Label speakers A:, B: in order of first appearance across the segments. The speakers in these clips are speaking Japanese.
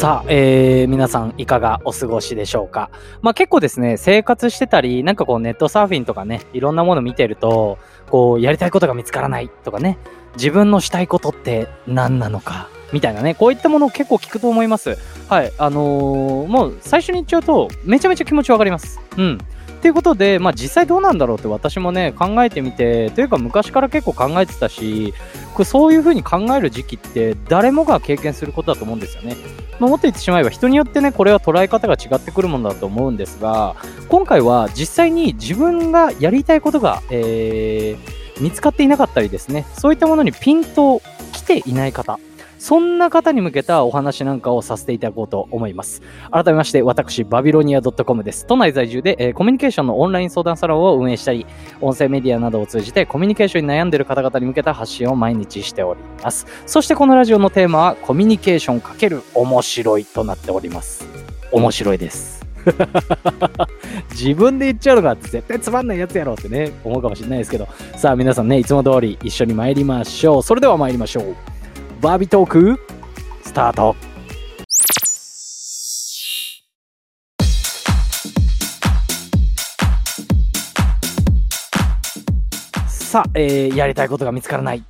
A: さあ、えー、皆さんいかがお過ごしでしょうか？まあ結構ですね、生活してたり、なんかこうネットサーフィンとかね、いろんなもの見てると、こうやりたいことが見つからないとかね、自分のしたいことって何なのか、みたいなね、こういったものを結構聞くと思います。はい、あのー、もう最初に言っちゃうと、めちゃめちゃ気持ちわかります。うん。っていうことで、まあ、実際どうなんだろうって私もね考えてみてというか昔から結構考えてたしこれそういう風に考える時期って誰もが経験することだと思うんですよね。ま、もっと言ってしまえば人によってねこれは捉え方が違ってくるものだと思うんですが今回は実際に自分がやりたいことが、えー、見つかっていなかったりですねそういったものにピンと来ていない方そんな方に向けたお話なんかをさせていただこうと思います。改めまして、私、バビロニア .com です。都内在住で、えー、コミュニケーションのオンライン相談サロンを運営したり、音声メディアなどを通じてコミュニケーションに悩んでいる方々に向けた発信を毎日しております。そしてこのラジオのテーマは、コミュニケーション×面白いとなっております。面白いです。自分で言っちゃうのが絶対つまんないやつやろってね、思うかもしれないですけど、さあ皆さんね、いつも通り一緒に参りましょう。それでは参りましょう。バービトークスタート。さあ、えー、やりたいことが見つからないっ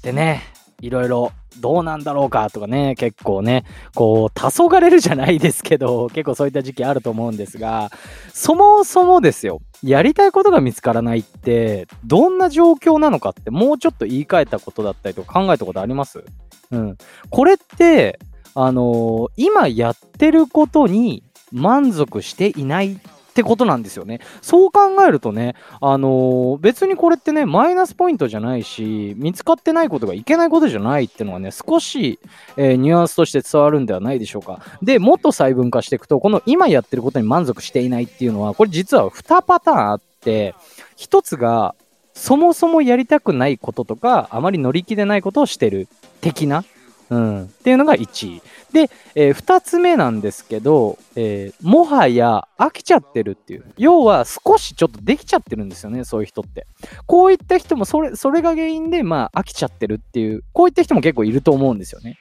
A: てねいろいろどうなんだろうかとかね結構ねこう黄昏れるじゃないですけど結構そういった時期あると思うんですがそもそもですよやりたいことが見つからないってどんな状況なのかってもうちょっと言い換えたことだったりとか考えたことあります？うん。これって、あのー、今やってることに満足していないってことなんですよね。そう考えるとね、あのー、別にこれってね、マイナスポイントじゃないし、見つかってないことがいけないことじゃないっていうのはね、少し、えー、ニュアンスとして伝わるんではないでしょうか。で、もっと細分化していくと、この今やってることに満足していないっていうのは、これ実は2パターンあって、1つが、そもそもやりたくないこととか、あまり乗り気でないことをしてる的な、うん、っていうのが1位。で、えー、2つ目なんですけど、えー、もはや飽きちゃってるっていう。要は少しちょっとできちゃってるんですよね、そういう人って。こういった人もそれ、それが原因で、まあ飽きちゃってるっていう、こういった人も結構いると思うんですよね。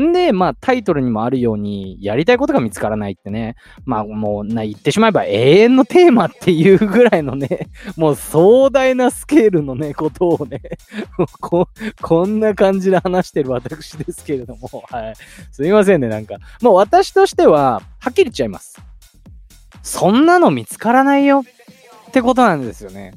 A: んで、まあタイトルにもあるように、やりたいことが見つからないってね、まあもうな言ってしまえば永遠のテーマっていうぐらいのね、もう壮大なスケールのね、ことをね、ここんな感じで話してる私ですけれども、はい。すいませんね、なんか。もう私としては、はっきり言っちゃいます。そんなの見つからないよってことなんですよね。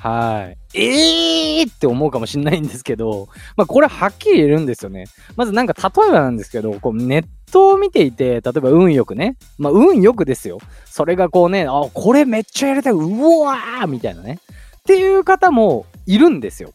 A: はい。えーって思うかもしんないんですけど、まあこれはっきり言えるんですよね。まずなんか例えばなんですけど、こうネットを見ていて、例えば運よくね、まあ運よくですよ。それがこうね、あ、これめっちゃやりたい、うわーみたいなね。っていう方もいるんですよ。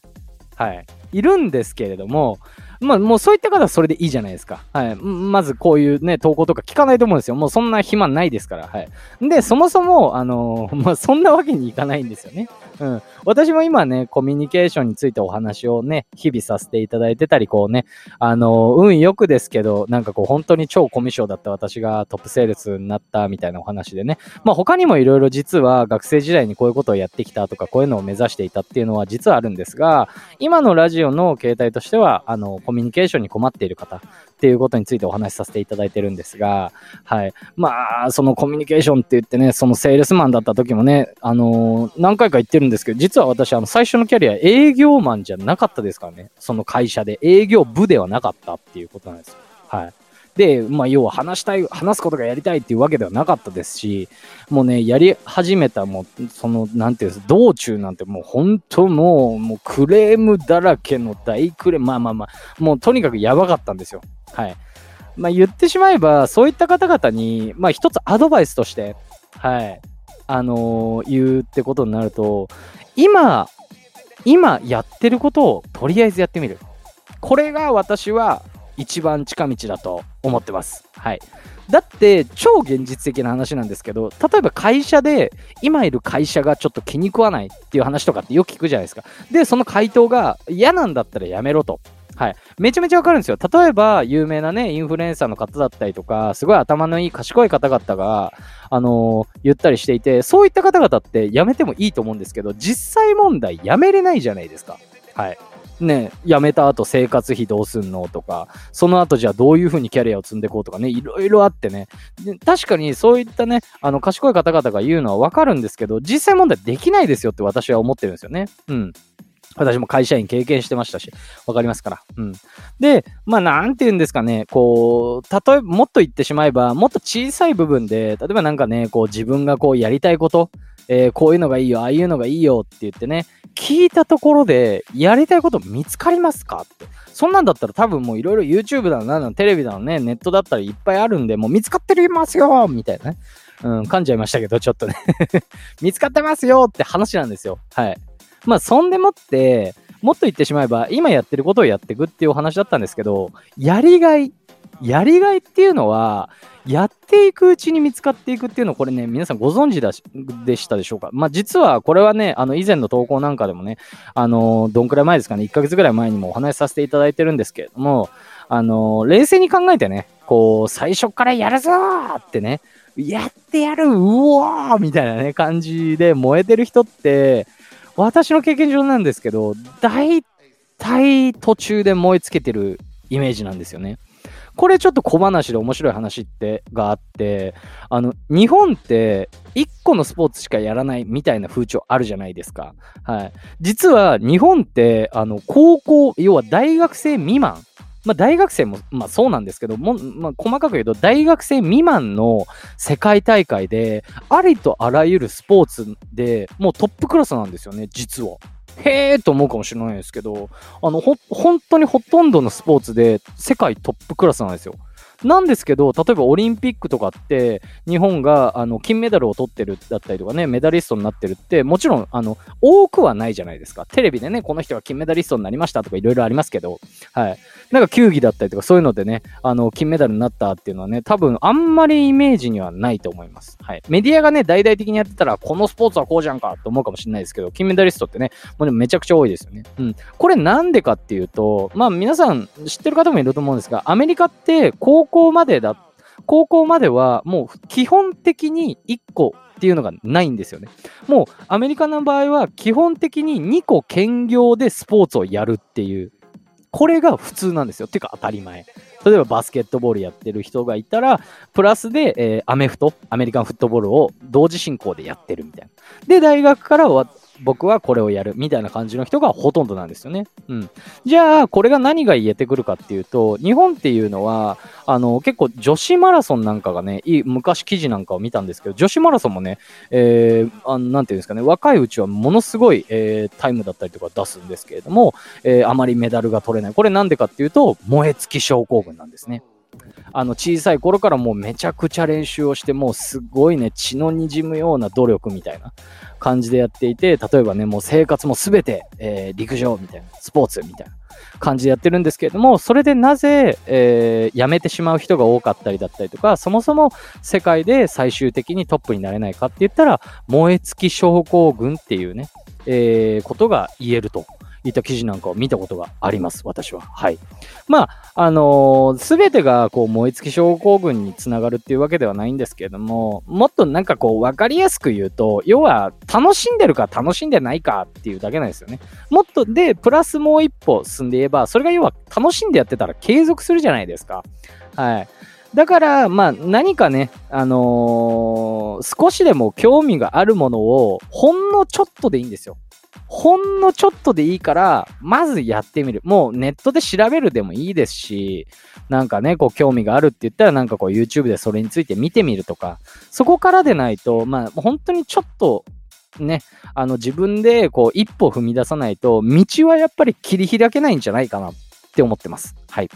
A: はい。いるんですけれども、まあ、もうそういった方はそれでいいじゃないですか。はい。まずこういうね、投稿とか聞かないと思うんですよ。もうそんな暇ないですから。はい。で、そもそも、あのー、まあ、そんなわけにいかないんですよね。うん。私も今ね、コミュニケーションについてお話をね、日々させていただいてたり、こうね、あのー、運よくですけど、なんかこう、本当に超コミュ障だった私がトップセールスになったみたいなお話でね。まあ、他にもいろいろ実は学生時代にこういうことをやってきたとか、こういうのを目指していたっていうのは実はあるんですが、今のラジオの形態としては、あの、コミュニケーションミュニケーションに困っている方っていうことについてお話しさせていただいてるんですが、はい。まあ、そのコミュニケーションって言ってね、そのセールスマンだった時もね、あのー、何回か言ってるんですけど、実は私、あの、最初のキャリア営業マンじゃなかったですからね。その会社で営業部ではなかったっていうことなんですよ。はい。で、まあ、要は話したい、話すことがやりたいっていうわけではなかったですし、もうね、やり始めた、もう、その、なんていうんです、道中なんてもう本当もう、もうクレームだらけの大クレーム、まあまあまあ、もうとにかくやばかったんですよ。はい。まあ言ってしまえば、そういった方々に、まあ一つアドバイスとして、はい、あのー、言うってことになると、今、今やってることをとりあえずやってみる。これが私は一番近道だと思ってます。はい。だって超現実的な話なんですけど例えば会社で今いる会社がちょっと気に食わないっていう話とかってよく聞くじゃないですかでその回答が嫌なんだったらやめろとはい。めちゃめちゃわかるんですよ。例えば、有名なね、インフルエンサーの方だったりとか、すごい頭のいい賢い方々が、あのー、言ったりしていて、そういった方々ってやめてもいいと思うんですけど、実際問題やめれないじゃないですか。はい。ね、辞めた後生活費どうすんのとか、その後じゃあどういうふうにキャリアを積んでいこうとかね、いろいろあってね。確かにそういったね、あの、賢い方々が言うのはわかるんですけど、実際問題できないですよって私は思ってるんですよね。うん。私も会社員経験してましたし、わかりますから。うん。で、まあ、なんて言うんですかね、こう、例えば、もっと言ってしまえば、もっと小さい部分で、例えばなんかね、こう、自分がこう、やりたいこと、えー、こういうのがいいよ、ああいうのがいいよって言ってね、聞いたところで、やりたいこと見つかりますかって。そんなんだったら多分もういろいろ YouTube だの、なんだの、テレビだのね、ネットだったらいっぱいあるんで、もう見つかってるますよみたいなね。うん、噛んじゃいましたけど、ちょっとね 見つかってますよって話なんですよ。はい。まあ、そんでもって、もっと言ってしまえば、今やってることをやっていくっていうお話だったんですけど、やりがい、やりがいっていうのは、やっていくうちに見つかっていくっていうのを、これね、皆さんご存知だしでしたでしょうか？まあ、実は、これはね、あの、以前の投稿なんかでもね、あの、どんくらい前ですかね、1ヶ月ぐらい前にもお話しさせていただいてるんですけれども、あの、冷静に考えてね、こう、最初からやるぞーってね、やってやるうわーみたいなね、感じで燃えてる人って、私の経験上なんですけど、大体途中で燃え尽けてるイメージなんですよね。これちょっと小話で面白い話ってがあって、あの、日本って1個のスポーツしかやらないみたいな風潮あるじゃないですか。はい。実は日本って、あの、高校、要は大学生未満まあ、大学生も、まあ、そうなんですけども、まあ、細かく言うと大学生未満の世界大会でありとあらゆるスポーツでもうトップクラスなんですよね実は。へえと思うかもしれないですけどあのほ本当にほとんどのスポーツで世界トップクラスなんですよ。なんですけど、例えばオリンピックとかって、日本があの金メダルを取ってるだったりとかね、メダリストになってるって、もちろんあの多くはないじゃないですか。テレビでね、この人が金メダリストになりましたとかいろいろありますけど、はい。なんか球技だったりとかそういうのでね、あの金メダルになったっていうのはね、多分あんまりイメージにはないと思います。はい。メディアがね、大々的にやってたら、このスポーツはこうじゃんかと思うかもしれないですけど、金メダリストってね、もうめちゃくちゃ多いですよね。うん。これなんでかっていうと、まあ皆さん知ってる方もいると思うんですが、アメリカって高校までだ高校まではもう基本的に1個っていうのがないんですよね。もうアメリカの場合は基本的に2個兼業でスポーツをやるっていう、これが普通なんですよ。っていうか当たり前。例えばバスケットボールやってる人がいたら、プラスで、えー、アメフト、アメリカンフットボールを同時進行でやってるみたいな。で、大学からは僕はこれをやるみたいな感じの人がほとんどなんですよね。うん。じゃあ、これが何が言えてくるかっていうと、日本っていうのは、あの、結構女子マラソンなんかがね、いい昔記事なんかを見たんですけど、女子マラソンもね、えー、あなんていうんですかね、若いうちはものすごい、えー、タイムだったりとか出すんですけれども、えー、あまりメダルが取れない。これなんでかっていうと、燃え尽き症候群なんですね。あの小さい頃からもうめちゃくちゃ練習をしてもうすごいね血の滲むような努力みたいな感じでやっていて例えばねもう生活も全て、えー、陸上みたいなスポーツみたいな感じでやってるんですけれどもそれでなぜ、えー、辞めてしまう人が多かったりだったりとかそもそも世界で最終的にトップになれないかって言ったら燃え尽き症候群っていうね、えー、ことが言えると。いった記事なんかを見たことがあります、私は。はい。まあ、あのす、べてがこう燃え尽き症候群につながるっていうわけではないんですけれども、もっとなんかこう分かりやすく言うと、要は楽しんでるか楽しんでないかっていうだけなんですよね。もっと、で、プラスもう一歩進んで言えば、それが要は楽しんでやってたら継続するじゃないですか。はい。だから、まあ、何かね、あのー、少しでも興味があるものを、ほんのちょっとでいいんですよ。ほんのちょっとでいいから、まずやってみる。もうネットで調べるでもいいですし、なんかね、こう興味があるって言ったらなんかこう YouTube でそれについて見てみるとか、そこからでないと、まあ本当にちょっとね、あの自分でこう一歩踏み出さないと、道はやっぱり切り開けないんじゃないかなって思ってます。はい。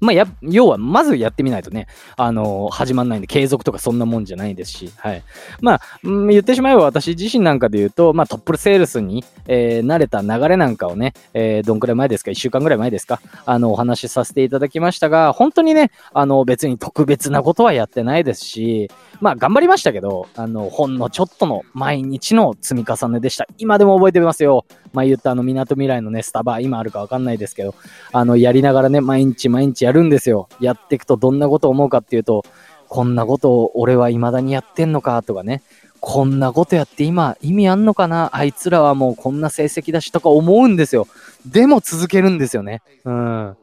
A: まあ、や、要は、まずやってみないとね、あのー、始まんないんで、継続とかそんなもんじゃないですし、はい。まあ、ん、言ってしまえば私自身なんかで言うと、まあ、トップセールスに、えー、慣れた流れなんかをね、えー、どんくらい前ですか ?1 週間ぐらい前ですか？あの、お話しさせていただきましたが、本当にね、あの、別に特別なことはやってないですし、まあ、頑張りましたけど、あの、ほんのちょっとの毎日の積み重ねでした。今でも覚えてますよ。まあ、言ったあの、港未来のね、スタバ、今あるかわかんないですけど、あの、やりながらね、毎日毎日やるんですよ。やっていくとどんなことを思うかっていうと、こんなことを俺は未だにやってんのかとかね、こんなことやって今意味あんのかな？あいつらはもうこんな成績だしとか思うんですよ。でも続けるんですよね。うん。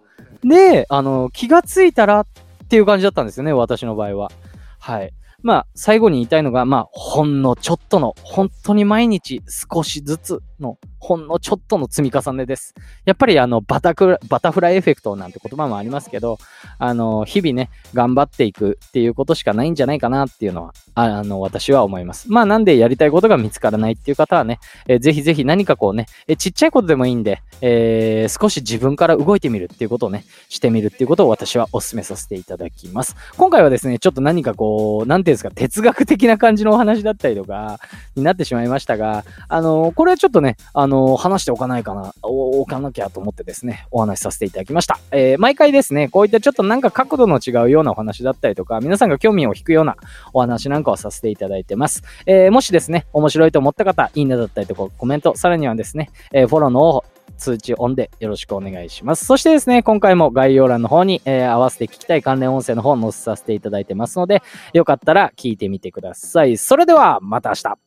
A: で、あの、気がついたらっていう感じだったんですよね、私の場合は。はい。まあ、最後に言いたいのが、まあ、ほんのちょっとの、本当に毎日少しずつの、ほんのちょっとの積み重ねです。やっぱりあの、バタクバタフライエフェクトなんて言葉もありますけど、あの、日々ね、頑張っていくっていうことしかないんじゃないかなっていうのは、あの、私は思います。まあ、なんでやりたいことが見つからないっていう方はね、えー、ぜひぜひ何かこうね、えちっちゃいことでもいいんで、えー、少し自分から動いてみるっていうことをね、してみるっていうことを私はお勧めさせていただきます。今回はですね、ちょっと何かこう、なんていうんですか、哲学的な感じのお話だったりとか、になってしまいましたが、あの、これはちょっとね、あの、話しておかないかな、おかなきゃと思ってですね、お話しさせていただきました。えー、毎回ですね、こういったちょっとなんか角度の違うようなお話だったりとか、皆さんが興味を引くようなお話なんかをさせていただいてます。えー、もしですね、面白いと思った方、いいねだったりとか、コメント、さらにはですね、えー、フォローの通知オンでよろしくお願いします。そしてですね、今回も概要欄の方に、えー、合わせて聞きたい関連音声の方を載せさせていただいてますので、よかったら聞いてみてください。それでは、また明日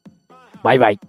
A: バイバイ